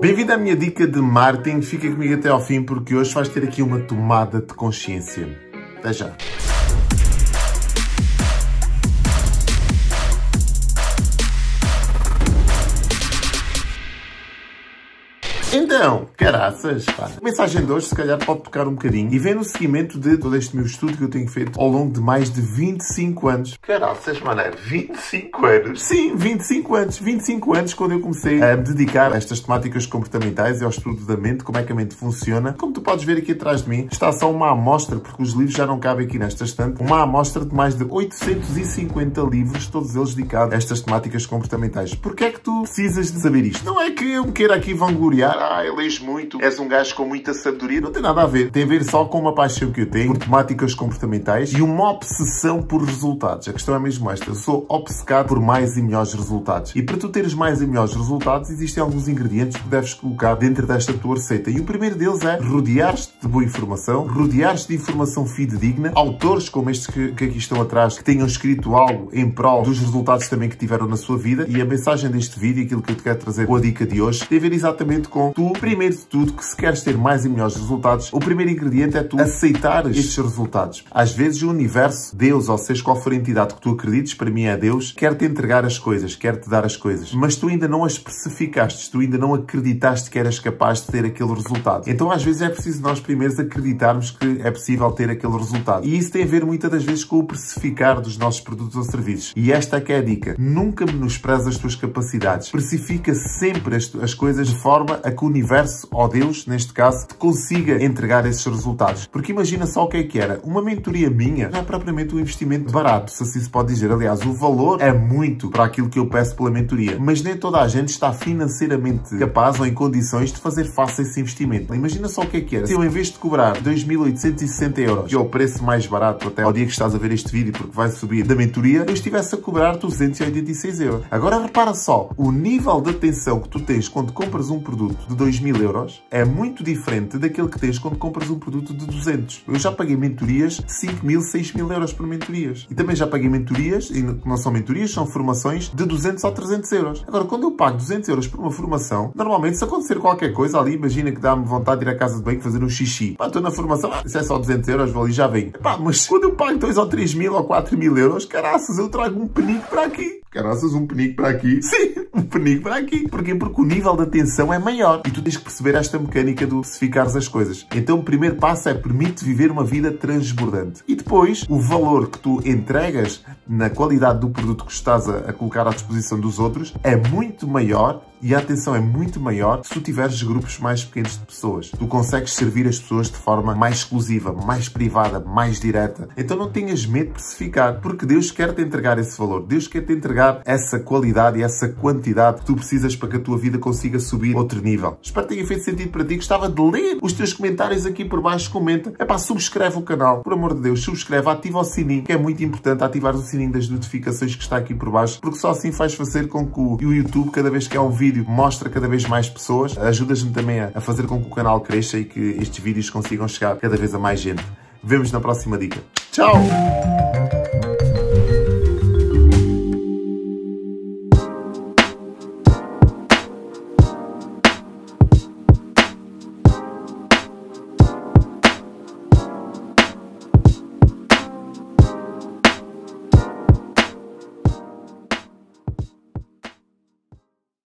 Bem-vindo à minha dica de marketing. Fica comigo até ao fim porque hoje vais ter aqui uma tomada de consciência. Até já. Então, caraças, pá. A mensagem de hoje, se calhar, pode tocar um bocadinho e vem no seguimento de todo este meu estudo que eu tenho feito ao longo de mais de 25 anos. Caraças, mané, 25 anos? Sim, 25 anos. 25 anos quando eu comecei a me dedicar a estas temáticas comportamentais e ao estudo da mente, como é que a mente funciona. Como tu podes ver aqui atrás de mim, está só uma amostra, porque os livros já não cabem aqui nesta estante, uma amostra de mais de 850 livros, todos eles dedicados a estas temáticas comportamentais. Porquê é que tu precisas de saber isto? Não é que eu me queira aqui vangloriar ah, lês muito, és um gajo com muita sabedoria. Não tem nada a ver. Tem a ver só com uma paixão que eu tenho por temáticas comportamentais e uma obsessão por resultados. A questão é mesmo esta. Eu sou obcecado por mais e melhores resultados. E para tu teres mais e melhores resultados, existem alguns ingredientes que deves colocar dentro desta tua receita. E o primeiro deles é rodear-te de boa informação, rodear-te de informação fidedigna, autores como estes que, que aqui estão atrás, que tenham escrito algo em prol dos resultados também que tiveram na sua vida. E a mensagem deste vídeo, aquilo que eu te quero trazer com a dica de hoje, tem a ver exatamente com tu, primeiro de tudo, que se queres ter mais e melhores resultados, o primeiro ingrediente é tu aceitares estes resultados. Às vezes o universo, Deus, ou seja qual for a entidade que tu acredites, para mim é Deus, quer-te entregar as coisas, quer-te dar as coisas, mas tu ainda não as especificaste, tu ainda não acreditaste que eras capaz de ter aquele resultado. Então às vezes é preciso nós primeiros acreditarmos que é possível ter aquele resultado. E isso tem a ver muitas das vezes com o precificar dos nossos produtos ou serviços. E esta é que é a dica. Nunca menospreza as tuas capacidades. Precifica sempre as, as coisas de forma a que o universo, ou Deus, neste caso, te consiga entregar esses resultados. Porque imagina só o que é que era. Uma mentoria minha não é propriamente um investimento barato, se assim se pode dizer. Aliás, o valor é muito para aquilo que eu peço pela mentoria. Mas nem toda a gente está financeiramente capaz ou em condições de fazer face a esse investimento. Imagina só o que é que era. Se eu, em vez de cobrar 2.860 euros, que é o preço mais barato até ao dia que estás a ver este vídeo, porque vai subir da mentoria, eu estivesse a cobrar 286 euros. Agora repara só, o nível de atenção que tu tens quando compras um produto de 2 mil euros é muito diferente daquele que tens quando compras um produto de 200. Eu já paguei mentorias 5 mil, 6 mil euros por mentorias. E também já paguei mentorias, e não são mentorias, são formações de 200 ou 300 euros. Agora, quando eu pago 200 euros por uma formação, normalmente se acontecer qualquer coisa ali, imagina que dá-me vontade de ir à casa de banho fazer um xixi. Pá, estou na formação, ah, isso é só 200 euros, vou ali já vem. Pá, mas quando eu pago 2 ou 3 mil ou 4 mil euros, caraças, eu trago um penico para aqui. Caraças, um penico para aqui. Sim, um penico para aqui. Porquê? Porque o nível de atenção é maior. E tu tens que perceber esta mecânica do especificares as coisas. Então o primeiro passo é permite viver uma vida transbordante. E depois, o valor que tu entregas na qualidade do produto que estás a colocar à disposição dos outros é muito maior e a atenção é muito maior se tu tiveres grupos mais pequenos de pessoas. Tu consegues servir as pessoas de forma mais exclusiva, mais privada, mais direta. Então não tenhas medo de especificar, porque Deus quer te entregar esse valor. Deus quer te entregar essa qualidade e essa quantidade que tu precisas para que a tua vida consiga subir outro nível. Espero que tenha feito sentido para ti. Gostava de ler os teus comentários aqui por baixo. Comenta. É pá, subscreve o canal. Por amor de Deus, subscreve. Ativa o sininho, que é muito importante ativar o sininho das notificações que está aqui por baixo, porque só assim faz fazer com que o YouTube, cada vez que há um vídeo vídeo mostra cada vez mais pessoas, ajudas-me também a fazer com que o canal cresça e que estes vídeos consigam chegar cada vez a mais gente. Vemos na próxima dica. Tchau!